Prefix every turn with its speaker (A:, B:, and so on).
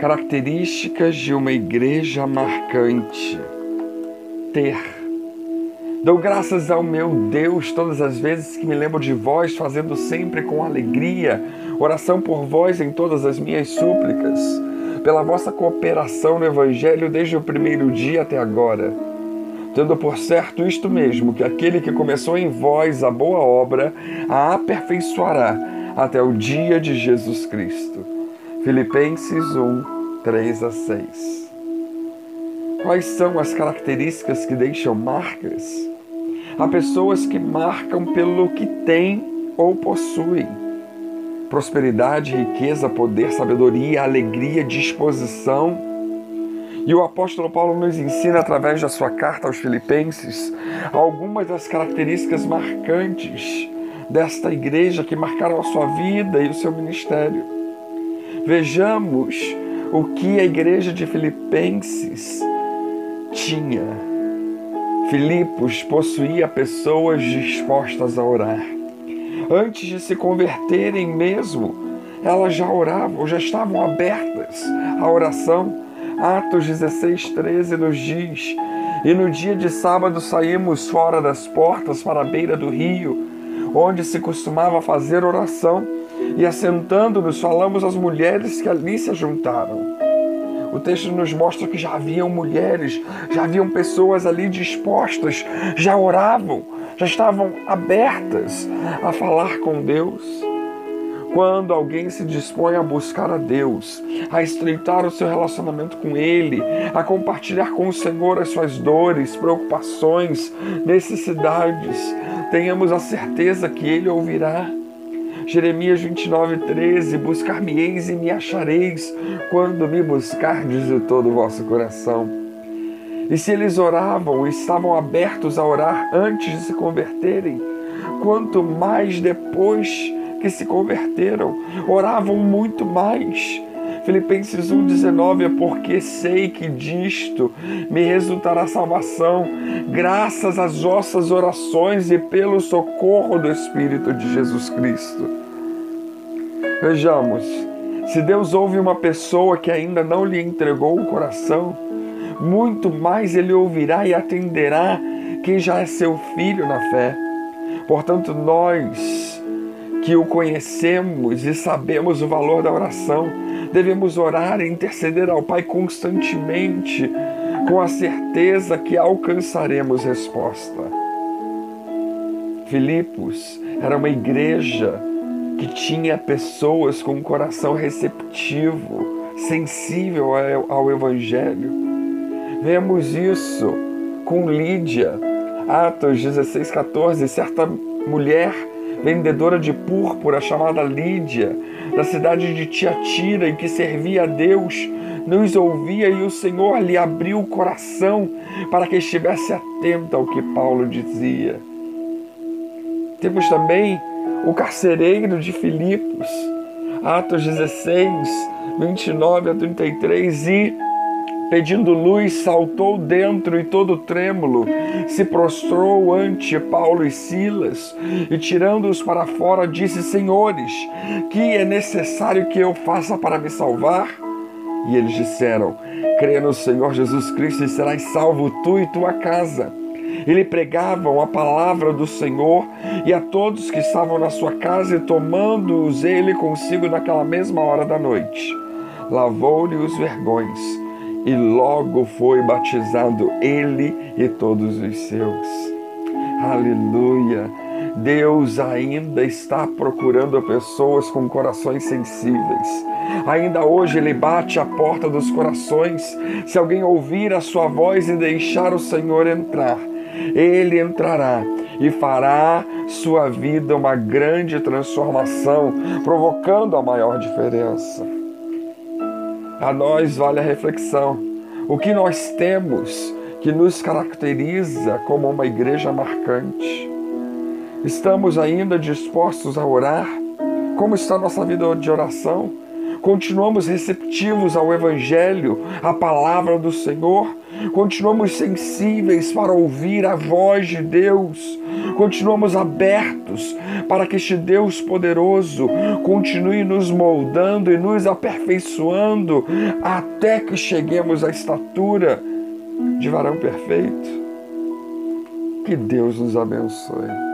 A: Características de uma igreja marcante. Ter. Dou graças ao meu Deus todas as vezes que me lembro de vós, fazendo sempre com alegria oração por vós em todas as minhas súplicas, pela vossa cooperação no Evangelho desde o primeiro dia até agora. Tendo por certo isto mesmo, que aquele que começou em vós a boa obra a aperfeiçoará até o dia de Jesus Cristo. Filipenses 1, 3 a 6. Quais são as características que deixam marcas? Há pessoas que marcam pelo que têm ou possuem. Prosperidade, riqueza, poder, sabedoria, alegria, disposição. E o apóstolo Paulo nos ensina, através da sua carta aos Filipenses, algumas das características marcantes desta igreja que marcaram a sua vida e o seu ministério. Vejamos o que a igreja de Filipenses tinha. Filipos possuía pessoas dispostas a orar. Antes de se converterem mesmo, elas já oravam, já estavam abertas à oração. Atos 16, 13 nos diz: E no dia de sábado saímos fora das portas para a beira do rio, onde se costumava fazer oração e assentando-nos falamos às mulheres que ali se juntaram. O texto nos mostra que já haviam mulheres, já haviam pessoas ali dispostas, já oravam, já estavam abertas a falar com Deus. Quando alguém se dispõe a buscar a Deus, a estreitar o seu relacionamento com Ele, a compartilhar com o Senhor as suas dores, preocupações, necessidades, tenhamos a certeza que Ele ouvirá Jeremias 29, 13: Buscar-me-eis e me achareis quando me buscardes de todo o vosso coração. E se eles oravam e estavam abertos a orar antes de se converterem, quanto mais depois que se converteram, oravam muito mais Filipenses 1,19 é porque sei que disto me resultará salvação, graças às vossas orações e pelo socorro do Espírito de Jesus Cristo. Vejamos, se Deus ouve uma pessoa que ainda não lhe entregou o coração, muito mais ele ouvirá e atenderá quem já é seu filho na fé. Portanto, nós que o conhecemos e sabemos o valor da oração, Devemos orar e interceder ao Pai constantemente, com a certeza que alcançaremos resposta. Filipos era uma igreja que tinha pessoas com um coração receptivo, sensível ao Evangelho. Vemos isso com Lídia, Atos 16, 14. Certa mulher vendedora de púrpura chamada Lídia, da cidade de Tiatira, e que servia a Deus, nos ouvia e o Senhor lhe abriu o coração para que estivesse atenta ao que Paulo dizia. Temos também o carcereiro de Filipos, Atos 16, 29 a 33, e pedindo luz, saltou dentro e todo trêmulo, se prostrou ante Paulo e Silas e, tirando-os para fora, disse: Senhores, que é necessário que eu faça para me salvar? E eles disseram: Crê no Senhor Jesus Cristo e serás salvo tu e tua casa. Ele pregavam a palavra do Senhor e a todos que estavam na sua casa, e tomando-os ele consigo naquela mesma hora da noite, lavou-lhe os vergões e logo foi batizado ele e todos os seus. Aleluia! Deus ainda está procurando pessoas com corações sensíveis. Ainda hoje Ele bate a porta dos corações. Se alguém ouvir a sua voz e deixar o Senhor entrar, Ele entrará e fará sua vida uma grande transformação, provocando a maior diferença. A nós vale a reflexão. O que nós temos que nos caracteriza como uma igreja marcante? Estamos ainda dispostos a orar? Como está nossa vida de oração? Continuamos receptivos ao Evangelho, à palavra do Senhor? Continuamos sensíveis para ouvir a voz de Deus, continuamos abertos para que este Deus poderoso continue nos moldando e nos aperfeiçoando até que cheguemos à estatura de varão perfeito. Que Deus nos abençoe.